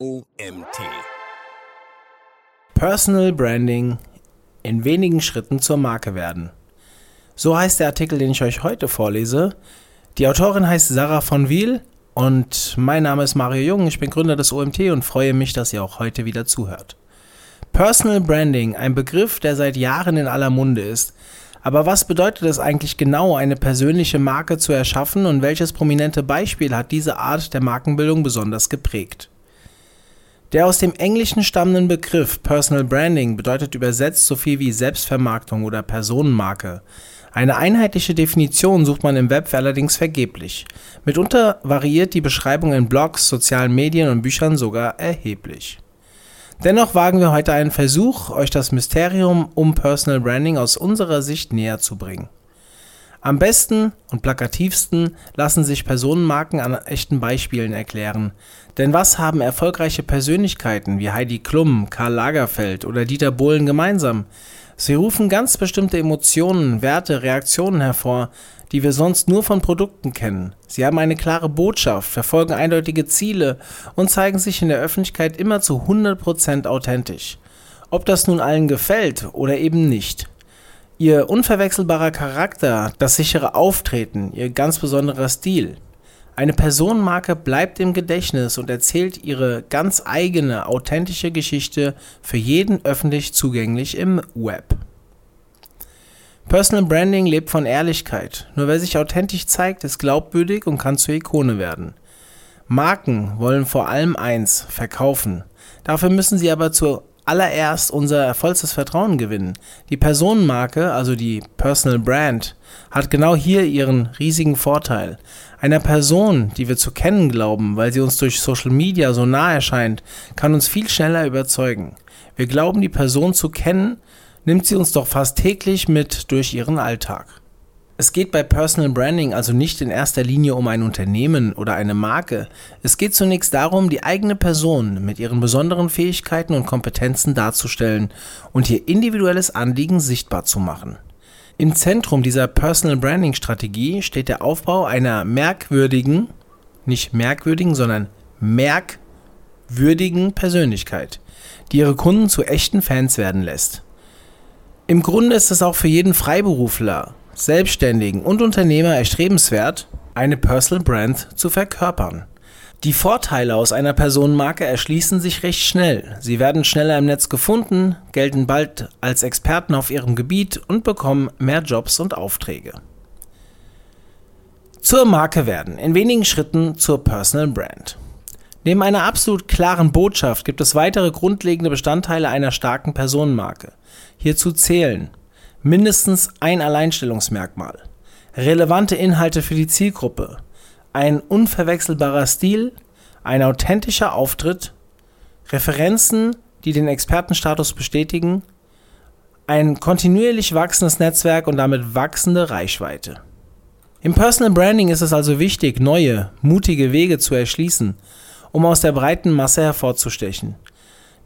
OMT. Personal Branding in wenigen Schritten zur Marke werden. So heißt der Artikel, den ich euch heute vorlese. Die Autorin heißt Sarah von Wiel und mein Name ist Mario Jung. Ich bin Gründer des OMT und freue mich, dass ihr auch heute wieder zuhört. Personal Branding, ein Begriff, der seit Jahren in aller Munde ist. Aber was bedeutet es eigentlich genau, eine persönliche Marke zu erschaffen und welches prominente Beispiel hat diese Art der Markenbildung besonders geprägt? Der aus dem Englischen stammenden Begriff Personal Branding bedeutet übersetzt so viel wie Selbstvermarktung oder Personenmarke. Eine einheitliche Definition sucht man im Web allerdings vergeblich. Mitunter variiert die Beschreibung in Blogs, sozialen Medien und Büchern sogar erheblich. Dennoch wagen wir heute einen Versuch, euch das Mysterium um Personal Branding aus unserer Sicht näher zu bringen. Am besten und plakativsten lassen sich Personenmarken an echten Beispielen erklären. Denn was haben erfolgreiche Persönlichkeiten wie Heidi Klum, Karl Lagerfeld oder Dieter Bohlen gemeinsam? Sie rufen ganz bestimmte Emotionen, Werte, Reaktionen hervor, die wir sonst nur von Produkten kennen. Sie haben eine klare Botschaft, verfolgen eindeutige Ziele und zeigen sich in der Öffentlichkeit immer zu 100% authentisch. Ob das nun allen gefällt oder eben nicht. Ihr unverwechselbarer Charakter, das sichere Auftreten, ihr ganz besonderer Stil. Eine Personenmarke bleibt im Gedächtnis und erzählt ihre ganz eigene, authentische Geschichte für jeden öffentlich zugänglich im Web. Personal Branding lebt von Ehrlichkeit. Nur wer sich authentisch zeigt, ist glaubwürdig und kann zur Ikone werden. Marken wollen vor allem eins, verkaufen. Dafür müssen sie aber zur allererst unser vollstes Vertrauen gewinnen. Die Personenmarke, also die Personal Brand, hat genau hier ihren riesigen Vorteil. Einer Person, die wir zu kennen glauben, weil sie uns durch Social Media so nah erscheint, kann uns viel schneller überzeugen. Wir glauben, die Person zu kennen, nimmt sie uns doch fast täglich mit durch ihren Alltag. Es geht bei Personal Branding also nicht in erster Linie um ein Unternehmen oder eine Marke. Es geht zunächst darum, die eigene Person mit ihren besonderen Fähigkeiten und Kompetenzen darzustellen und ihr individuelles Anliegen sichtbar zu machen. Im Zentrum dieser Personal Branding Strategie steht der Aufbau einer merkwürdigen, nicht merkwürdigen, sondern merkwürdigen Persönlichkeit, die ihre Kunden zu echten Fans werden lässt. Im Grunde ist es auch für jeden Freiberufler Selbstständigen und Unternehmer erstrebenswert, eine Personal Brand zu verkörpern. Die Vorteile aus einer Personenmarke erschließen sich recht schnell. Sie werden schneller im Netz gefunden, gelten bald als Experten auf ihrem Gebiet und bekommen mehr Jobs und Aufträge. Zur Marke werden, in wenigen Schritten zur Personal Brand. Neben einer absolut klaren Botschaft gibt es weitere grundlegende Bestandteile einer starken Personenmarke. Hierzu zählen mindestens ein Alleinstellungsmerkmal, relevante Inhalte für die Zielgruppe, ein unverwechselbarer Stil, ein authentischer Auftritt, Referenzen, die den Expertenstatus bestätigen, ein kontinuierlich wachsendes Netzwerk und damit wachsende Reichweite. Im Personal Branding ist es also wichtig, neue, mutige Wege zu erschließen, um aus der breiten Masse hervorzustechen.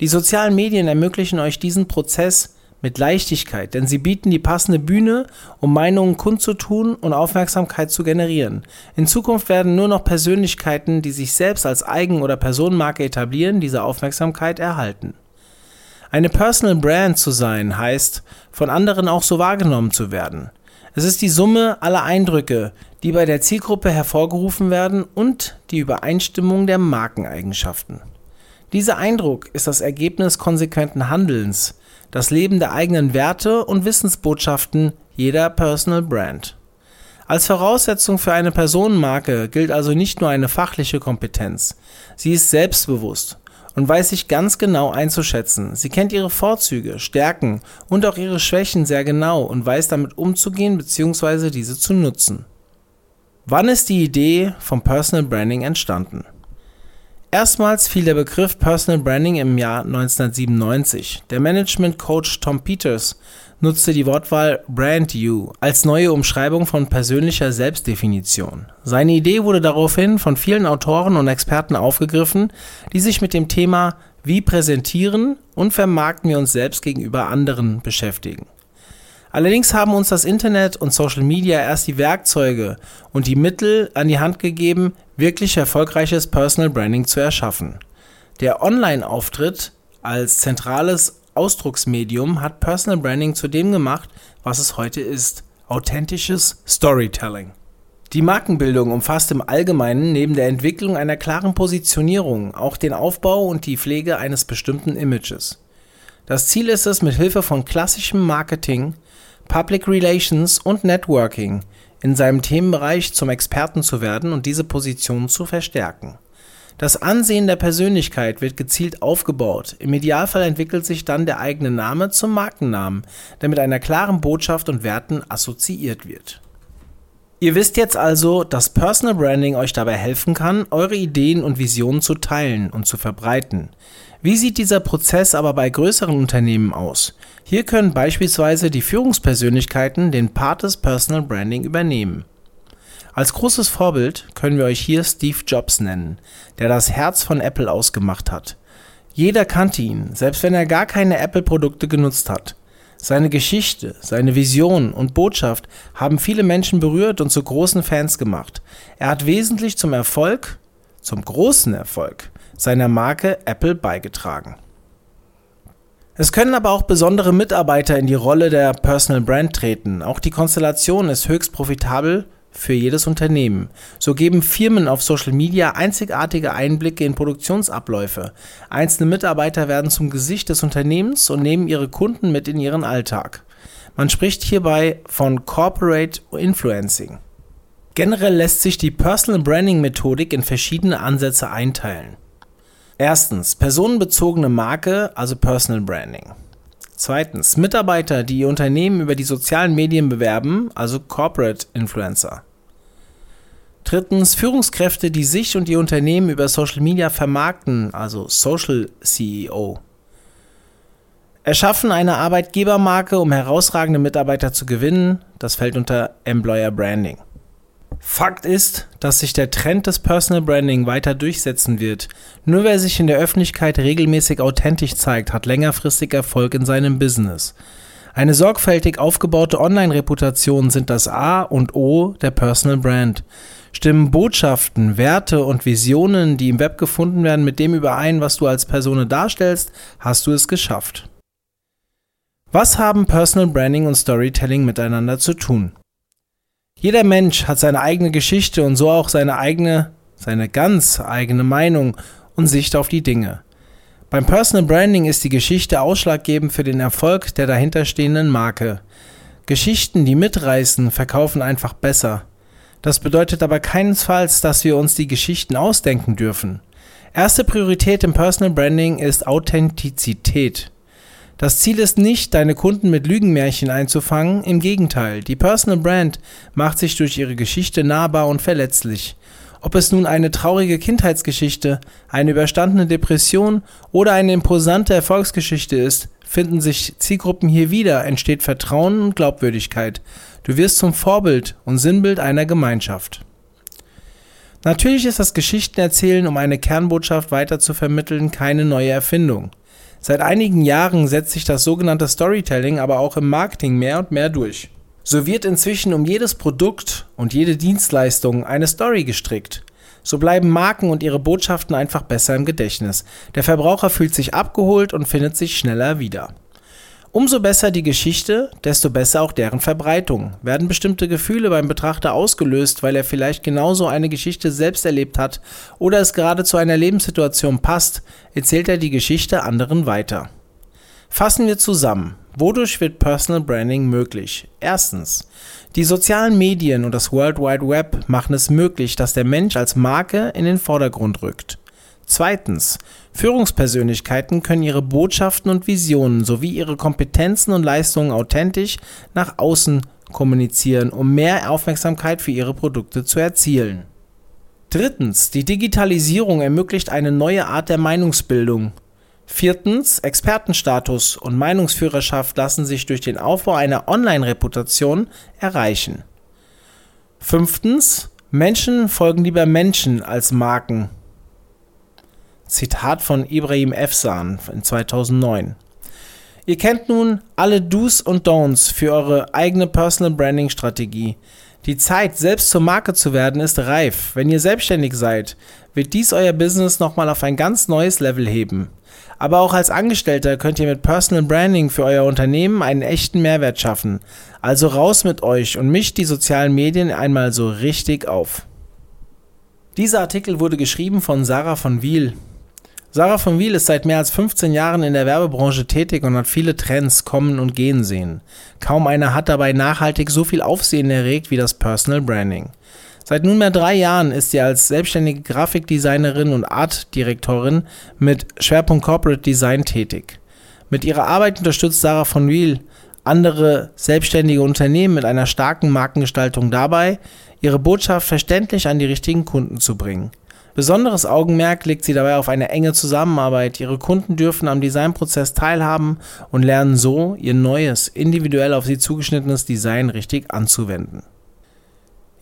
Die sozialen Medien ermöglichen euch diesen Prozess mit Leichtigkeit, denn sie bieten die passende Bühne, um Meinungen kundzutun und Aufmerksamkeit zu generieren. In Zukunft werden nur noch Persönlichkeiten, die sich selbst als Eigen- oder Personenmarke etablieren, diese Aufmerksamkeit erhalten. Eine Personal Brand zu sein heißt, von anderen auch so wahrgenommen zu werden. Es ist die Summe aller Eindrücke, die bei der Zielgruppe hervorgerufen werden und die Übereinstimmung der Markeneigenschaften. Dieser Eindruck ist das Ergebnis konsequenten Handelns, das Leben der eigenen Werte und Wissensbotschaften jeder Personal Brand. Als Voraussetzung für eine Personenmarke gilt also nicht nur eine fachliche Kompetenz, sie ist selbstbewusst und weiß sich ganz genau einzuschätzen. Sie kennt ihre Vorzüge, Stärken und auch ihre Schwächen sehr genau und weiß damit umzugehen bzw. diese zu nutzen. Wann ist die Idee vom Personal Branding entstanden? Erstmals fiel der Begriff Personal Branding im Jahr 1997. Der Management-Coach Tom Peters nutzte die Wortwahl Brand You als neue Umschreibung von persönlicher Selbstdefinition. Seine Idee wurde daraufhin von vielen Autoren und Experten aufgegriffen, die sich mit dem Thema Wie präsentieren und vermarkten wir uns selbst gegenüber anderen beschäftigen. Allerdings haben uns das Internet und Social Media erst die Werkzeuge und die Mittel an die Hand gegeben, wirklich erfolgreiches Personal Branding zu erschaffen. Der Online-Auftritt als zentrales Ausdrucksmedium hat Personal Branding zu dem gemacht, was es heute ist: authentisches Storytelling. Die Markenbildung umfasst im Allgemeinen neben der Entwicklung einer klaren Positionierung auch den Aufbau und die Pflege eines bestimmten Images. Das Ziel ist es, mit Hilfe von klassischem Marketing, Public Relations und Networking in seinem Themenbereich zum Experten zu werden und diese Position zu verstärken. Das Ansehen der Persönlichkeit wird gezielt aufgebaut. Im Idealfall entwickelt sich dann der eigene Name zum Markennamen, der mit einer klaren Botschaft und Werten assoziiert wird. Ihr wisst jetzt also, dass Personal Branding euch dabei helfen kann, eure Ideen und Visionen zu teilen und zu verbreiten. Wie sieht dieser Prozess aber bei größeren Unternehmen aus? Hier können beispielsweise die Führungspersönlichkeiten den Part des Personal Branding übernehmen. Als großes Vorbild können wir euch hier Steve Jobs nennen, der das Herz von Apple ausgemacht hat. Jeder kannte ihn, selbst wenn er gar keine Apple-Produkte genutzt hat. Seine Geschichte, seine Vision und Botschaft haben viele Menschen berührt und zu großen Fans gemacht. Er hat wesentlich zum Erfolg, zum großen Erfolg seiner Marke Apple beigetragen. Es können aber auch besondere Mitarbeiter in die Rolle der Personal Brand treten. Auch die Konstellation ist höchst profitabel für jedes Unternehmen. So geben Firmen auf Social Media einzigartige Einblicke in Produktionsabläufe. Einzelne Mitarbeiter werden zum Gesicht des Unternehmens und nehmen ihre Kunden mit in ihren Alltag. Man spricht hierbei von Corporate Influencing. Generell lässt sich die Personal Branding Methodik in verschiedene Ansätze einteilen. Erstens, personenbezogene Marke, also Personal Branding. Zweitens, Mitarbeiter, die ihr Unternehmen über die sozialen Medien bewerben, also Corporate Influencer. Drittens, Führungskräfte, die sich und ihr Unternehmen über Social Media vermarkten, also Social CEO. Erschaffen eine Arbeitgebermarke, um herausragende Mitarbeiter zu gewinnen, das fällt unter Employer Branding. Fakt ist, dass sich der Trend des Personal Branding weiter durchsetzen wird. Nur wer sich in der Öffentlichkeit regelmäßig authentisch zeigt, hat längerfristig Erfolg in seinem Business. Eine sorgfältig aufgebaute Online-Reputation sind das A und O der Personal Brand. Stimmen Botschaften, Werte und Visionen, die im Web gefunden werden, mit dem überein, was du als Person darstellst, hast du es geschafft. Was haben Personal Branding und Storytelling miteinander zu tun? Jeder Mensch hat seine eigene Geschichte und so auch seine eigene, seine ganz eigene Meinung und Sicht auf die Dinge. Beim Personal Branding ist die Geschichte ausschlaggebend für den Erfolg der dahinterstehenden Marke. Geschichten, die mitreißen, verkaufen einfach besser. Das bedeutet aber keinesfalls, dass wir uns die Geschichten ausdenken dürfen. Erste Priorität im Personal Branding ist Authentizität. Das Ziel ist nicht, deine Kunden mit Lügenmärchen einzufangen, im Gegenteil, die Personal Brand macht sich durch ihre Geschichte nahbar und verletzlich. Ob es nun eine traurige Kindheitsgeschichte, eine überstandene Depression oder eine imposante Erfolgsgeschichte ist, finden sich Zielgruppen hier wieder, entsteht Vertrauen und Glaubwürdigkeit. Du wirst zum Vorbild und Sinnbild einer Gemeinschaft. Natürlich ist das Geschichtenerzählen, um eine Kernbotschaft weiter zu vermitteln, keine neue Erfindung. Seit einigen Jahren setzt sich das sogenannte Storytelling aber auch im Marketing mehr und mehr durch. So wird inzwischen um jedes Produkt und jede Dienstleistung eine Story gestrickt. So bleiben Marken und ihre Botschaften einfach besser im Gedächtnis. Der Verbraucher fühlt sich abgeholt und findet sich schneller wieder. Umso besser die Geschichte, desto besser auch deren Verbreitung. Werden bestimmte Gefühle beim Betrachter ausgelöst, weil er vielleicht genauso eine Geschichte selbst erlebt hat oder es gerade zu einer Lebenssituation passt, erzählt er die Geschichte anderen weiter. Fassen wir zusammen. Wodurch wird Personal Branding möglich? Erstens. Die sozialen Medien und das World Wide Web machen es möglich, dass der Mensch als Marke in den Vordergrund rückt. Zweitens. Führungspersönlichkeiten können ihre Botschaften und Visionen sowie ihre Kompetenzen und Leistungen authentisch nach außen kommunizieren, um mehr Aufmerksamkeit für ihre Produkte zu erzielen. Drittens. Die Digitalisierung ermöglicht eine neue Art der Meinungsbildung. Viertens. Expertenstatus und Meinungsführerschaft lassen sich durch den Aufbau einer Online-Reputation erreichen. Fünftens. Menschen folgen lieber Menschen als Marken. Zitat von Ibrahim Efsan in 2009. Ihr kennt nun alle Do's und Don'ts für eure eigene Personal Branding Strategie. Die Zeit, selbst zur Marke zu werden, ist reif. Wenn ihr selbstständig seid, wird dies euer Business nochmal auf ein ganz neues Level heben. Aber auch als Angestellter könnt ihr mit Personal Branding für euer Unternehmen einen echten Mehrwert schaffen. Also raus mit euch und mischt die sozialen Medien einmal so richtig auf. Dieser Artikel wurde geschrieben von Sarah von Wiel. Sarah von Wiel ist seit mehr als 15 Jahren in der Werbebranche tätig und hat viele Trends kommen und gehen sehen. Kaum einer hat dabei nachhaltig so viel Aufsehen erregt wie das Personal Branding. Seit nunmehr drei Jahren ist sie als selbstständige Grafikdesignerin und Artdirektorin mit Schwerpunkt Corporate Design tätig. Mit ihrer Arbeit unterstützt Sarah von Wiel andere selbstständige Unternehmen mit einer starken Markengestaltung dabei, ihre Botschaft verständlich an die richtigen Kunden zu bringen. Besonderes Augenmerk legt sie dabei auf eine enge Zusammenarbeit. Ihre Kunden dürfen am Designprozess teilhaben und lernen so, ihr neues, individuell auf sie zugeschnittenes Design richtig anzuwenden.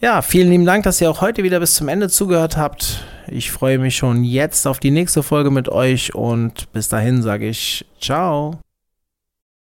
Ja, vielen lieben Dank, dass ihr auch heute wieder bis zum Ende zugehört habt. Ich freue mich schon jetzt auf die nächste Folge mit euch und bis dahin sage ich ciao.